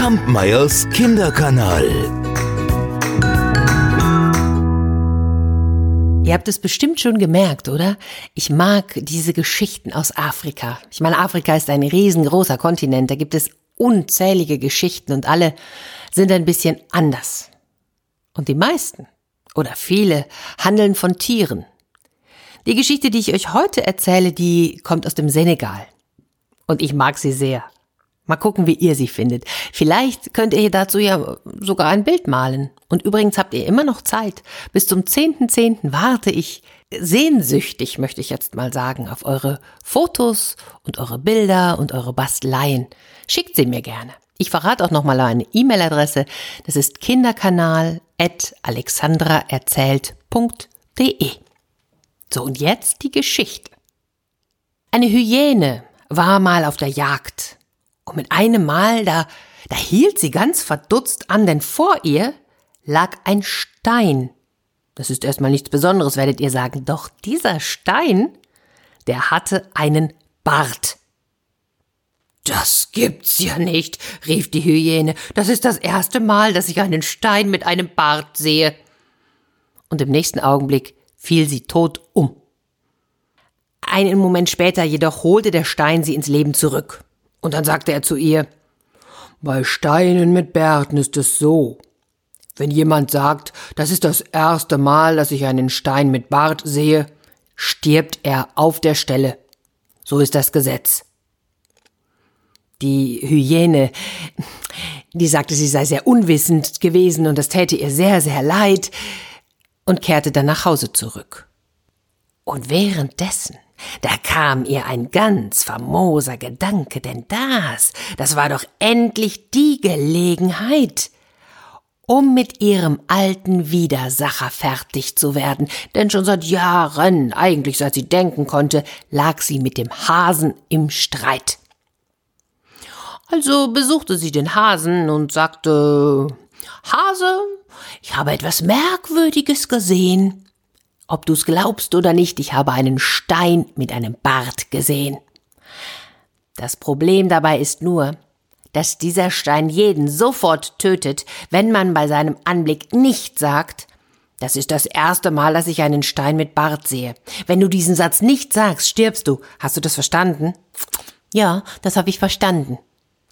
Kampmeyers Kinderkanal. Ihr habt es bestimmt schon gemerkt, oder? Ich mag diese Geschichten aus Afrika. Ich meine, Afrika ist ein riesengroßer Kontinent, da gibt es unzählige Geschichten und alle sind ein bisschen anders. Und die meisten oder viele handeln von Tieren. Die Geschichte, die ich euch heute erzähle, die kommt aus dem Senegal. Und ich mag sie sehr. Mal gucken, wie ihr sie findet. Vielleicht könnt ihr dazu ja sogar ein Bild malen. Und übrigens habt ihr immer noch Zeit. Bis zum 10.10. .10. warte ich sehnsüchtig, möchte ich jetzt mal sagen, auf eure Fotos und eure Bilder und eure Basteleien. Schickt sie mir gerne. Ich verrate auch nochmal eine E-Mail-Adresse. Das ist kinderkanal.alexandraerzählt.de. So, und jetzt die Geschichte. Eine Hyäne war mal auf der Jagd. Und mit einem Mal, da, da hielt sie ganz verdutzt an, denn vor ihr lag ein Stein. Das ist erstmal nichts Besonderes, werdet ihr sagen. Doch dieser Stein, der hatte einen Bart. Das gibt's ja nicht, rief die Hyäne. Das ist das erste Mal, dass ich einen Stein mit einem Bart sehe. Und im nächsten Augenblick fiel sie tot um. Einen Moment später jedoch holte der Stein sie ins Leben zurück. Und dann sagte er zu ihr, bei Steinen mit Bärten ist es so. Wenn jemand sagt, das ist das erste Mal, dass ich einen Stein mit Bart sehe, stirbt er auf der Stelle. So ist das Gesetz. Die Hyäne, die sagte, sie sei sehr unwissend gewesen und das täte ihr sehr, sehr leid und kehrte dann nach Hause zurück. Und währenddessen, da kam ihr ein ganz famoser Gedanke, denn das, das war doch endlich die Gelegenheit, um mit ihrem alten Widersacher fertig zu werden, denn schon seit Jahren, eigentlich seit sie denken konnte, lag sie mit dem Hasen im Streit. Also besuchte sie den Hasen und sagte Hase, ich habe etwas Merkwürdiges gesehen. Ob du's glaubst oder nicht, ich habe einen Stein mit einem Bart gesehen. Das Problem dabei ist nur, dass dieser Stein jeden sofort tötet, wenn man bei seinem Anblick nicht sagt, das ist das erste Mal, dass ich einen Stein mit Bart sehe. Wenn du diesen Satz nicht sagst, stirbst du. Hast du das verstanden? Ja, das habe ich verstanden,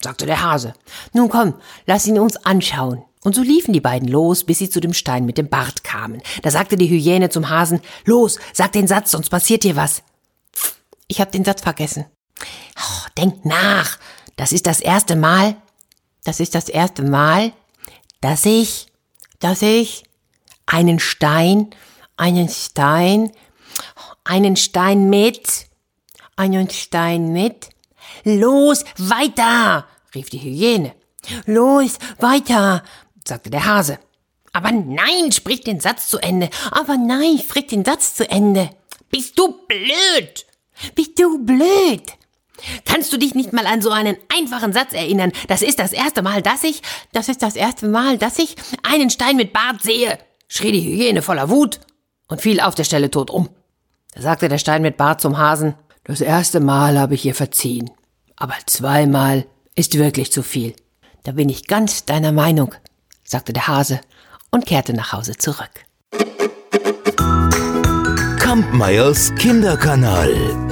sagte der Hase. Nun komm, lass ihn uns anschauen. Und so liefen die beiden los, bis sie zu dem Stein mit dem Bart kamen. Da sagte die Hyäne zum Hasen, Los, sag den Satz, sonst passiert dir was. Ich hab den Satz vergessen. Oh, denk nach. Das ist das erste Mal. Das ist das erste Mal, dass ich, dass ich einen Stein, einen Stein, einen Stein mit, einen Stein mit. Los, weiter, rief die Hyäne. Los, weiter, sagte der Hase. Aber nein, sprich den Satz zu Ende. Aber nein, sprich den Satz zu Ende. Bist du blöd? Bist du blöd? Kannst du dich nicht mal an so einen einfachen Satz erinnern? Das ist das erste Mal, dass ich, das ist das erste Mal, dass ich einen Stein mit Bart sehe, schrie die Hyäne voller Wut und fiel auf der Stelle tot um. Da sagte der Stein mit Bart zum Hasen, das erste Mal habe ich ihr verziehen, aber zweimal ist wirklich zu viel. Da bin ich ganz deiner Meinung, sagte der Hase und kehrte nach Hause zurück. Kampmeyers Kinderkanal.